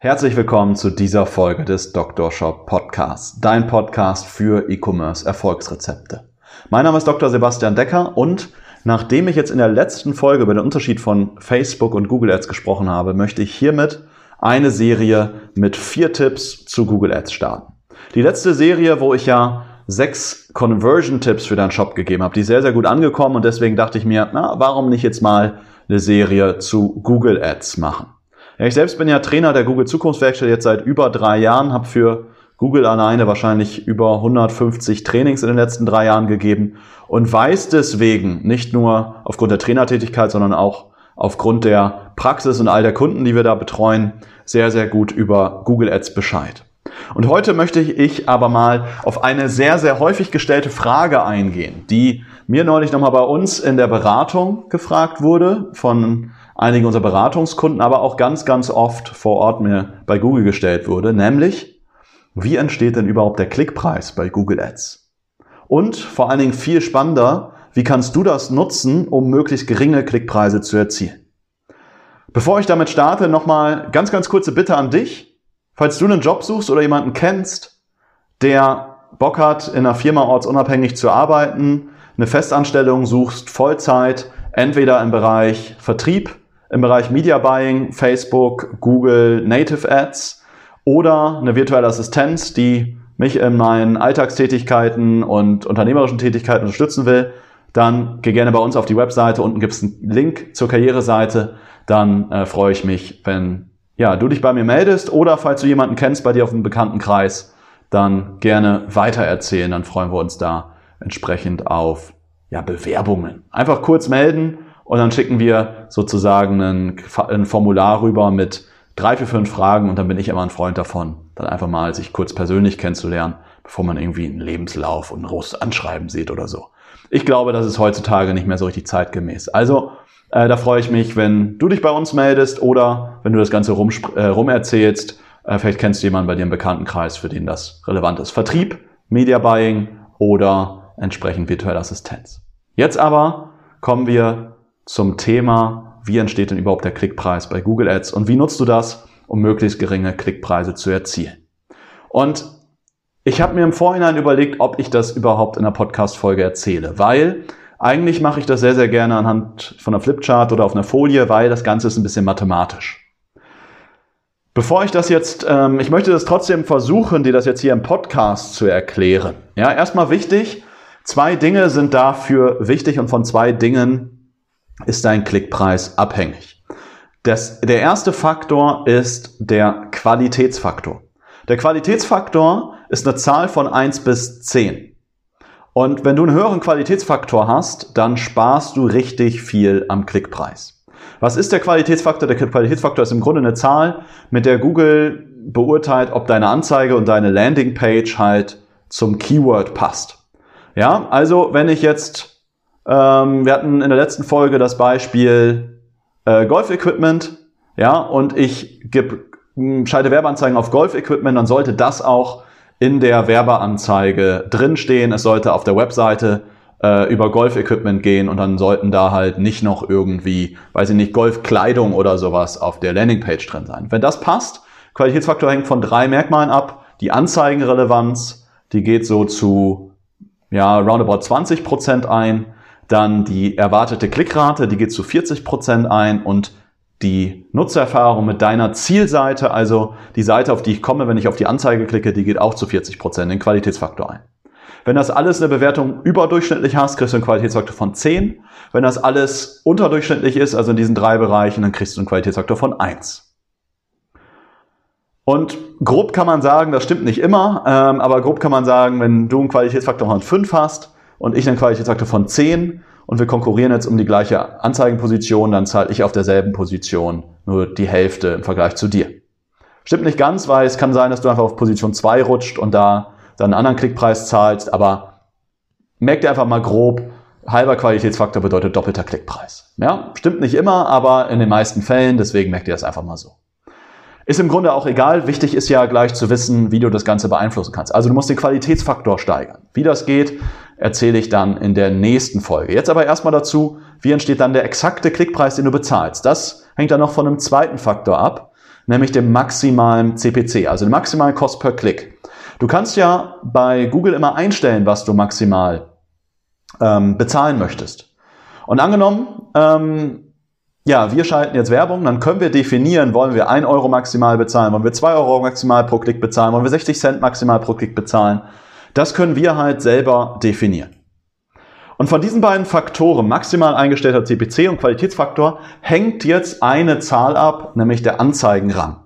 Herzlich willkommen zu dieser Folge des Dr. Shop Podcasts, dein Podcast für E-Commerce Erfolgsrezepte. Mein Name ist Dr. Sebastian Decker und nachdem ich jetzt in der letzten Folge über den Unterschied von Facebook und Google Ads gesprochen habe, möchte ich hiermit eine Serie mit vier Tipps zu Google Ads starten. Die letzte Serie, wo ich ja sechs Conversion-Tipps für deinen Shop gegeben habe, die sehr, sehr gut angekommen und deswegen dachte ich mir, na, warum nicht jetzt mal eine Serie zu Google Ads machen? Ja, ich selbst bin ja Trainer der Google Zukunftswerkstatt jetzt seit über drei Jahren, habe für Google alleine wahrscheinlich über 150 Trainings in den letzten drei Jahren gegeben und weiß deswegen nicht nur aufgrund der Trainertätigkeit, sondern auch aufgrund der Praxis und all der Kunden, die wir da betreuen, sehr, sehr gut über Google Ads Bescheid. Und heute möchte ich aber mal auf eine sehr, sehr häufig gestellte Frage eingehen, die mir neulich nochmal bei uns in der Beratung gefragt wurde von einigen unserer Beratungskunden, aber auch ganz, ganz oft vor Ort mir bei Google gestellt wurde, nämlich, wie entsteht denn überhaupt der Klickpreis bei Google Ads? Und vor allen Dingen viel spannender, wie kannst du das nutzen, um möglichst geringe Klickpreise zu erzielen? Bevor ich damit starte, nochmal ganz, ganz kurze Bitte an dich. Falls du einen Job suchst oder jemanden kennst, der Bock hat, in einer Firma ortsunabhängig zu arbeiten, eine Festanstellung suchst, Vollzeit, entweder im Bereich Vertrieb, im Bereich Media Buying, Facebook, Google, Native Ads oder eine virtuelle Assistenz, die mich in meinen Alltagstätigkeiten und unternehmerischen Tätigkeiten unterstützen will, dann geh gerne bei uns auf die Webseite. Unten gibt es einen Link zur Karriereseite. Dann äh, freue ich mich, wenn ja, du dich bei mir meldest oder falls du jemanden kennst bei dir auf dem Bekanntenkreis, dann gerne weitererzählen. Dann freuen wir uns da entsprechend auf ja, Bewerbungen. Einfach kurz melden und dann schicken wir sozusagen ein, ein Formular rüber mit drei, vier, fünf Fragen und dann bin ich immer ein Freund davon, dann einfach mal sich kurz persönlich kennenzulernen, bevor man irgendwie einen Lebenslauf und ein großes Anschreiben sieht oder so. Ich glaube, das ist heutzutage nicht mehr so richtig zeitgemäß. Also äh, da freue ich mich, wenn du dich bei uns meldest oder wenn du das Ganze rum, äh, rum erzählst. Äh, vielleicht kennst du jemanden bei dir im Bekanntenkreis, für den das relevant ist. Vertrieb, Media Buying oder entsprechend virtuelle Assistenz. Jetzt aber kommen wir zum Thema, wie entsteht denn überhaupt der Klickpreis bei Google Ads und wie nutzt du das, um möglichst geringe Klickpreise zu erzielen. Und ich habe mir im Vorhinein überlegt, ob ich das überhaupt in einer Podcast-Folge erzähle, weil eigentlich mache ich das sehr, sehr gerne anhand von einer Flipchart oder auf einer Folie, weil das Ganze ist ein bisschen mathematisch. Bevor ich das jetzt, ähm, ich möchte das trotzdem versuchen, dir das jetzt hier im Podcast zu erklären. Ja, erstmal wichtig, zwei Dinge sind dafür wichtig und von zwei Dingen ist dein Klickpreis abhängig. Das, der erste Faktor ist der Qualitätsfaktor. Der Qualitätsfaktor ist eine Zahl von 1 bis 10. Und wenn du einen höheren Qualitätsfaktor hast, dann sparst du richtig viel am Klickpreis. Was ist der Qualitätsfaktor? Der Qualitätsfaktor ist im Grunde eine Zahl, mit der Google beurteilt, ob deine Anzeige und deine Landingpage halt zum Keyword passt. Ja, also wenn ich jetzt, ähm, wir hatten in der letzten Folge das Beispiel äh, Golf-Equipment, ja, und ich gebe schalte Werbeanzeigen auf Golf-Equipment, dann sollte das auch in der Werbeanzeige drinstehen. Es sollte auf der Webseite äh, über Golf-Equipment gehen und dann sollten da halt nicht noch irgendwie, weiß ich nicht, Golfkleidung oder sowas auf der Landingpage drin sein. Wenn das passt, Qualitätsfaktor hängt von drei Merkmalen ab. Die Anzeigenrelevanz, die geht so zu ja, roundabout 20 Prozent ein. Dann die erwartete Klickrate, die geht zu 40 Prozent ein und die Nutzererfahrung mit deiner Zielseite, also die Seite, auf die ich komme, wenn ich auf die Anzeige klicke, die geht auch zu 40 Prozent den Qualitätsfaktor ein. Wenn das alles eine Bewertung überdurchschnittlich hast, kriegst du einen Qualitätsfaktor von 10. Wenn das alles unterdurchschnittlich ist, also in diesen drei Bereichen, dann kriegst du einen Qualitätsfaktor von 1. Und grob kann man sagen, das stimmt nicht immer, ähm, aber grob kann man sagen, wenn du einen Qualitätsfaktor von 5 hast und ich einen Qualitätsfaktor von 10, und wir konkurrieren jetzt um die gleiche Anzeigenposition, dann zahle ich auf derselben Position nur die Hälfte im Vergleich zu dir. Stimmt nicht ganz, weil es kann sein, dass du einfach auf Position 2 rutscht und da dann einen anderen Klickpreis zahlst, aber merk dir einfach mal grob, halber Qualitätsfaktor bedeutet doppelter Klickpreis. Ja, stimmt nicht immer, aber in den meisten Fällen, deswegen merkt ihr das einfach mal so. Ist im Grunde auch egal. Wichtig ist ja gleich zu wissen, wie du das Ganze beeinflussen kannst. Also du musst den Qualitätsfaktor steigern. Wie das geht, erzähle ich dann in der nächsten Folge. Jetzt aber erstmal dazu, wie entsteht dann der exakte Klickpreis, den du bezahlst. Das hängt dann noch von einem zweiten Faktor ab, nämlich dem maximalen CPC, also dem maximalen Cost per Klick. Du kannst ja bei Google immer einstellen, was du maximal ähm, bezahlen möchtest. Und angenommen, ähm, ja, wir schalten jetzt Werbung, dann können wir definieren, wollen wir 1 Euro maximal bezahlen, wollen wir 2 Euro maximal pro Klick bezahlen, wollen wir 60 Cent maximal pro Klick bezahlen. Das können wir halt selber definieren. Und von diesen beiden Faktoren, maximal eingestellter CPC und Qualitätsfaktor, hängt jetzt eine Zahl ab, nämlich der Anzeigenrang.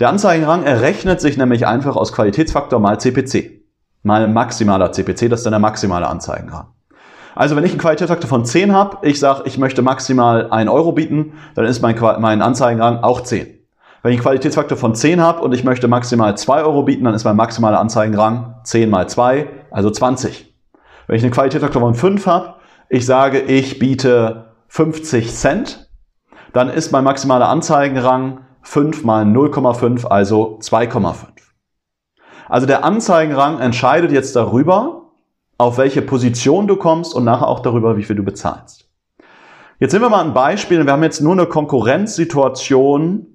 Der Anzeigenrang errechnet sich nämlich einfach aus Qualitätsfaktor mal CPC. Mal maximaler CPC, das ist dann der maximale Anzeigenrang. Also wenn ich einen Qualitätsfaktor von 10 habe, ich sage, ich möchte maximal 1 Euro bieten, dann ist mein, mein Anzeigenrang auch 10. Wenn ich einen Qualitätsfaktor von 10 habe und ich möchte maximal 2 Euro bieten, dann ist mein maximaler Anzeigenrang 10 mal 2, also 20. Wenn ich einen Qualitätsfaktor von 5 habe, ich sage, ich biete 50 Cent, dann ist mein maximaler Anzeigenrang 5 mal 0,5, also 2,5. Also der Anzeigenrang entscheidet jetzt darüber, auf welche Position du kommst und nachher auch darüber, wie viel du bezahlst. Jetzt nehmen wir mal ein Beispiel. Wir haben jetzt nur eine Konkurrenzsituation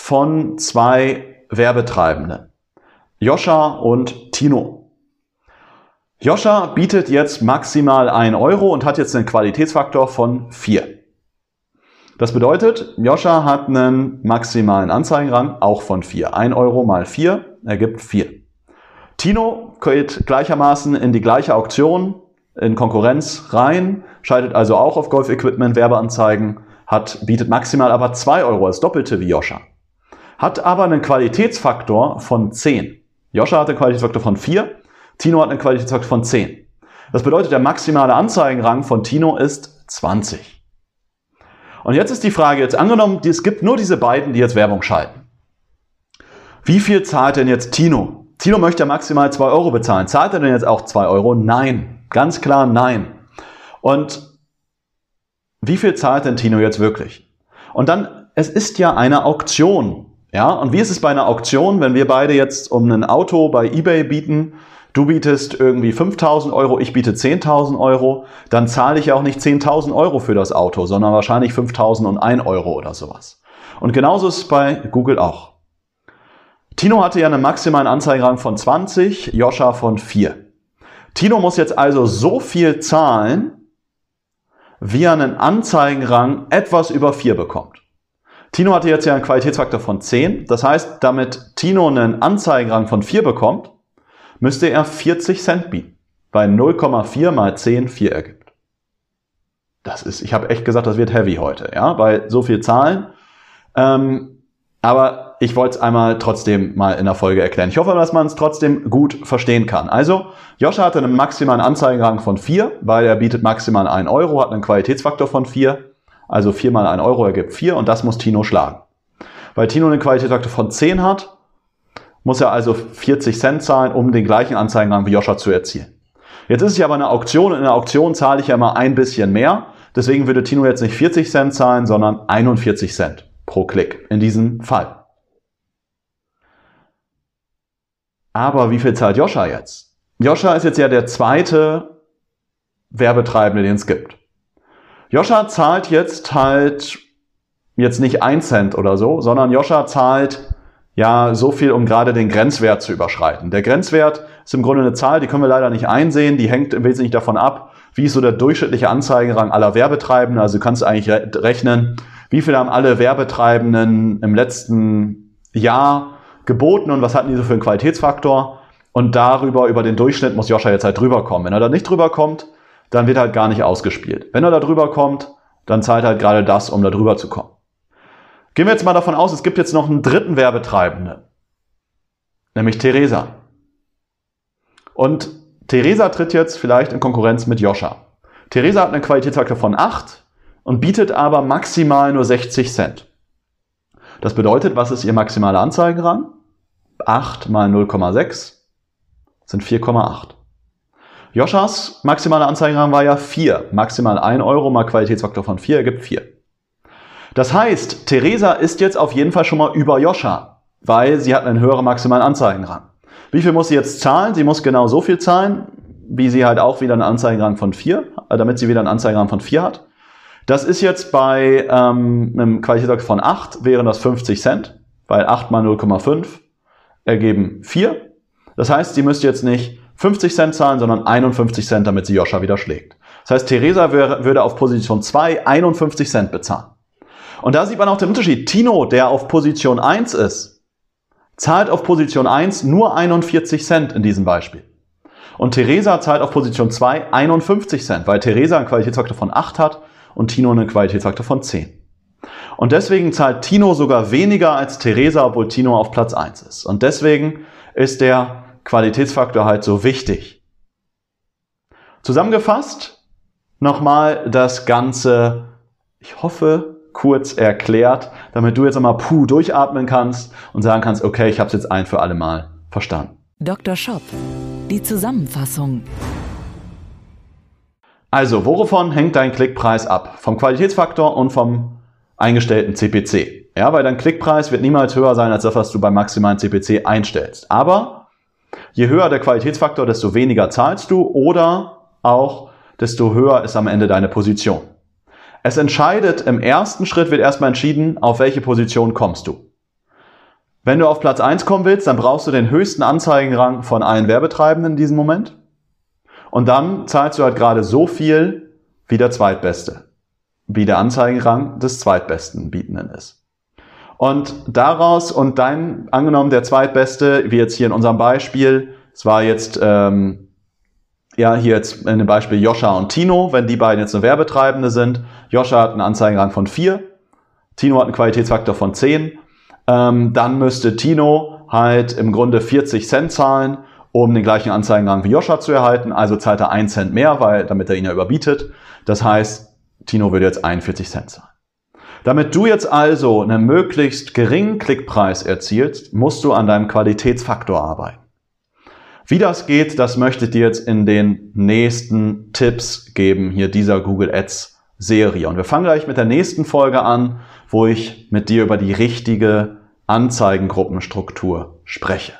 von zwei Werbetreibenden. Joscha und Tino. Joscha bietet jetzt maximal 1 Euro und hat jetzt einen Qualitätsfaktor von 4. Das bedeutet, Joscha hat einen maximalen Anzeigenrang auch von 4. 1 Euro mal 4 ergibt 4. Tino geht gleichermaßen in die gleiche Auktion in Konkurrenz rein, schaltet also auch auf Golf Equipment Werbeanzeigen, hat, bietet maximal aber 2 Euro als Doppelte wie Joscha. Hat aber einen Qualitätsfaktor von 10. Joscha hat einen Qualitätsfaktor von 4, Tino hat einen Qualitätsfaktor von 10. Das bedeutet, der maximale Anzeigenrang von Tino ist 20. Und jetzt ist die Frage, jetzt angenommen, es gibt nur diese beiden, die jetzt Werbung schalten. Wie viel zahlt denn jetzt Tino Tino möchte maximal 2 Euro bezahlen. Zahlt er denn jetzt auch 2 Euro? Nein. Ganz klar nein. Und wie viel zahlt denn Tino jetzt wirklich? Und dann, es ist ja eine Auktion. Ja, und wie ist es bei einer Auktion, wenn wir beide jetzt um ein Auto bei eBay bieten, du bietest irgendwie 5000 Euro, ich biete 10.000 Euro, dann zahle ich ja auch nicht 10.000 Euro für das Auto, sondern wahrscheinlich 5001 Euro oder sowas. Und genauso ist es bei Google auch. Tino hatte ja einen maximalen Anzeigenrang von 20, Joscha von 4. Tino muss jetzt also so viel zahlen, wie er einen Anzeigenrang etwas über 4 bekommt. Tino hatte jetzt ja einen Qualitätsfaktor von 10. Das heißt, damit Tino einen Anzeigenrang von 4 bekommt, müsste er 40 Cent bieten. Weil 0,4 mal 10 4 ergibt. Das ist, ich habe echt gesagt, das wird heavy heute, ja, weil so viel Zahlen. Ähm, aber ich wollte es einmal trotzdem mal in der Folge erklären. Ich hoffe, dass man es trotzdem gut verstehen kann. Also, Joscha hatte einen maximalen Anzeigenrang von 4, weil er bietet maximal 1 Euro, hat einen Qualitätsfaktor von 4. Also 4 mal 1 Euro ergibt 4 und das muss Tino schlagen. Weil Tino einen Qualitätsfaktor von 10 hat, muss er also 40 Cent zahlen, um den gleichen Anzeigenrang wie Joscha zu erzielen. Jetzt ist es ja aber eine Auktion und in der Auktion zahle ich ja immer ein bisschen mehr. Deswegen würde Tino jetzt nicht 40 Cent zahlen, sondern 41 Cent pro Klick in diesem Fall. Aber wie viel zahlt Joscha jetzt? Joscha ist jetzt ja der zweite Werbetreibende, den es gibt. Joscha zahlt jetzt halt jetzt nicht ein Cent oder so, sondern Joscha zahlt ja so viel, um gerade den Grenzwert zu überschreiten. Der Grenzwert ist im Grunde eine Zahl, die können wir leider nicht einsehen, die hängt im Wesentlichen davon ab, wie ist so der durchschnittliche Anzeigenrang aller Werbetreibenden. Also du kannst eigentlich rechnen, wie viel haben alle Werbetreibenden im letzten Jahr geboten und was hatten die so für einen Qualitätsfaktor? Und darüber, über den Durchschnitt muss Joscha jetzt halt drüber kommen. Wenn er da nicht drüber kommt, dann wird halt gar nicht ausgespielt. Wenn er da drüber kommt, dann zahlt halt gerade das, um da drüber zu kommen. Gehen wir jetzt mal davon aus, es gibt jetzt noch einen dritten Werbetreibenden, nämlich Theresa. Und Theresa tritt jetzt vielleicht in Konkurrenz mit Joscha. Theresa hat einen Qualitätsfaktor von 8 und bietet aber maximal nur 60 Cent. Das bedeutet, was ist ihr maximaler Anzeigenrang? 8 mal 0,6 sind 4,8. Joschas maximaler Anzeigenrang war ja 4. Maximal 1 Euro mal Qualitätsfaktor von 4 ergibt 4. Das heißt, Theresa ist jetzt auf jeden Fall schon mal über Joscha, weil sie hat einen höheren maximalen Anzeigenrang. Wie viel muss sie jetzt zahlen? Sie muss genau so viel zahlen, wie sie halt auch wieder einen Anzeigenrang von 4, äh, damit sie wieder einen Anzeigenrang von 4 hat. Das ist jetzt bei ähm, einem Qualitätsfaktor von 8, wären das 50 Cent, weil 8 mal 0,5 ergeben 4. Das heißt, sie müsste jetzt nicht 50 Cent zahlen, sondern 51 Cent, damit sie Joscha wieder schlägt. Das heißt, Theresa würde auf Position 2 51 Cent bezahlen. Und da sieht man auch den Unterschied. Tino, der auf Position 1 ist, zahlt auf Position 1 nur 41 Cent in diesem Beispiel. Und Theresa zahlt auf Position 2 51 Cent, weil Theresa einen Qualitätsfaktor von 8 hat und Tino einen Qualitätsfaktor von 10. Und deswegen zahlt Tino sogar weniger als Theresa, obwohl Tino auf Platz 1 ist. Und deswegen ist der Qualitätsfaktor halt so wichtig. Zusammengefasst nochmal das Ganze, ich hoffe, kurz erklärt, damit du jetzt einmal puh durchatmen kannst und sagen kannst, okay, ich habe es jetzt ein für alle Mal verstanden. Dr. Shop, die Zusammenfassung. Also, wovon hängt dein Klickpreis ab? Vom Qualitätsfaktor und vom eingestellten CPC. Ja, weil dein Klickpreis wird niemals höher sein als das, was du beim maximalen CPC einstellst. Aber je höher der Qualitätsfaktor, desto weniger zahlst du oder auch desto höher ist am Ende deine Position. Es entscheidet, im ersten Schritt wird erstmal entschieden, auf welche Position kommst du. Wenn du auf Platz 1 kommen willst, dann brauchst du den höchsten Anzeigenrang von allen Werbetreibenden in diesem Moment. Und dann zahlst du halt gerade so viel wie der Zweitbeste. Wie der Anzeigenrang des Zweitbesten Bietenden ist. Und daraus und dein, angenommen der Zweitbeste, wie jetzt hier in unserem Beispiel, es war jetzt ähm, ja, hier jetzt in dem Beispiel Joscha und Tino, wenn die beiden jetzt eine Werbetreibende sind. Joscha hat einen Anzeigenrang von 4, Tino hat einen Qualitätsfaktor von 10. Ähm, dann müsste Tino halt im Grunde 40 Cent zahlen, um den gleichen Anzeigenrang wie Joscha zu erhalten. Also zahlt er 1 Cent mehr, weil, damit er ihn ja überbietet. Das heißt, Tino würde jetzt 41 Cent zahlen. Damit du jetzt also einen möglichst geringen Klickpreis erzielst, musst du an deinem Qualitätsfaktor arbeiten. Wie das geht, das möchte ich dir jetzt in den nächsten Tipps geben, hier dieser Google Ads Serie. Und wir fangen gleich mit der nächsten Folge an, wo ich mit dir über die richtige Anzeigengruppenstruktur spreche.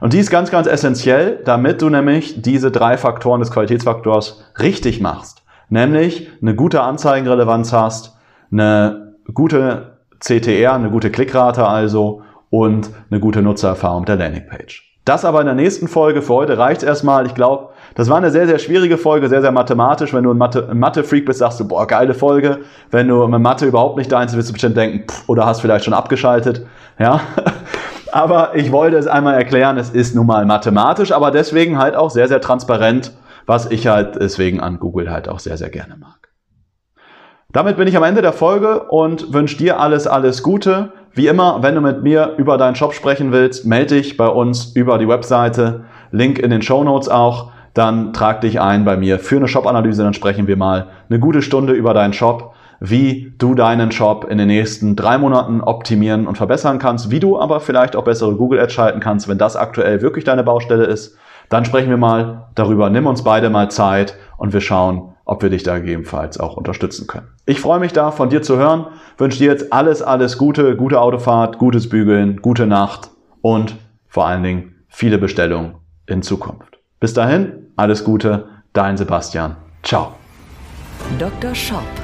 Und die ist ganz, ganz essentiell, damit du nämlich diese drei Faktoren des Qualitätsfaktors richtig machst. Nämlich eine gute Anzeigenrelevanz hast, eine gute CTR, eine gute Klickrate also und eine gute Nutzererfahrung der Landingpage. Das aber in der nächsten Folge. Für heute reicht's erstmal. Ich glaube, das war eine sehr, sehr schwierige Folge, sehr, sehr mathematisch. Wenn du ein Mathe-Freak Mathe bist, sagst du, boah, geile Folge. Wenn du mit Mathe überhaupt nicht deins wirst du bestimmt denken, pff, oder hast vielleicht schon abgeschaltet. Ja. Aber ich wollte es einmal erklären, es ist nun mal mathematisch, aber deswegen halt auch sehr, sehr transparent, was ich halt deswegen an Google halt auch sehr, sehr gerne mag. Damit bin ich am Ende der Folge und wünsche dir alles, alles Gute. Wie immer, wenn du mit mir über deinen Shop sprechen willst, melde dich bei uns über die Webseite. Link in den Show Notes auch. Dann trag dich ein bei mir für eine Shop-Analyse. Dann sprechen wir mal eine gute Stunde über deinen Shop, wie du deinen Shop in den nächsten drei Monaten optimieren und verbessern kannst, wie du aber vielleicht auch bessere Google Ads schalten kannst, wenn das aktuell wirklich deine Baustelle ist. Dann sprechen wir mal darüber. Nimm uns beide mal Zeit und wir schauen, ob wir dich da gegebenenfalls auch unterstützen können. Ich freue mich da, von dir zu hören. Wünsche dir jetzt alles, alles Gute, gute Autofahrt, gutes Bügeln, gute Nacht und vor allen Dingen viele Bestellungen in Zukunft. Bis dahin, alles Gute, dein Sebastian. Ciao. Dr. Shop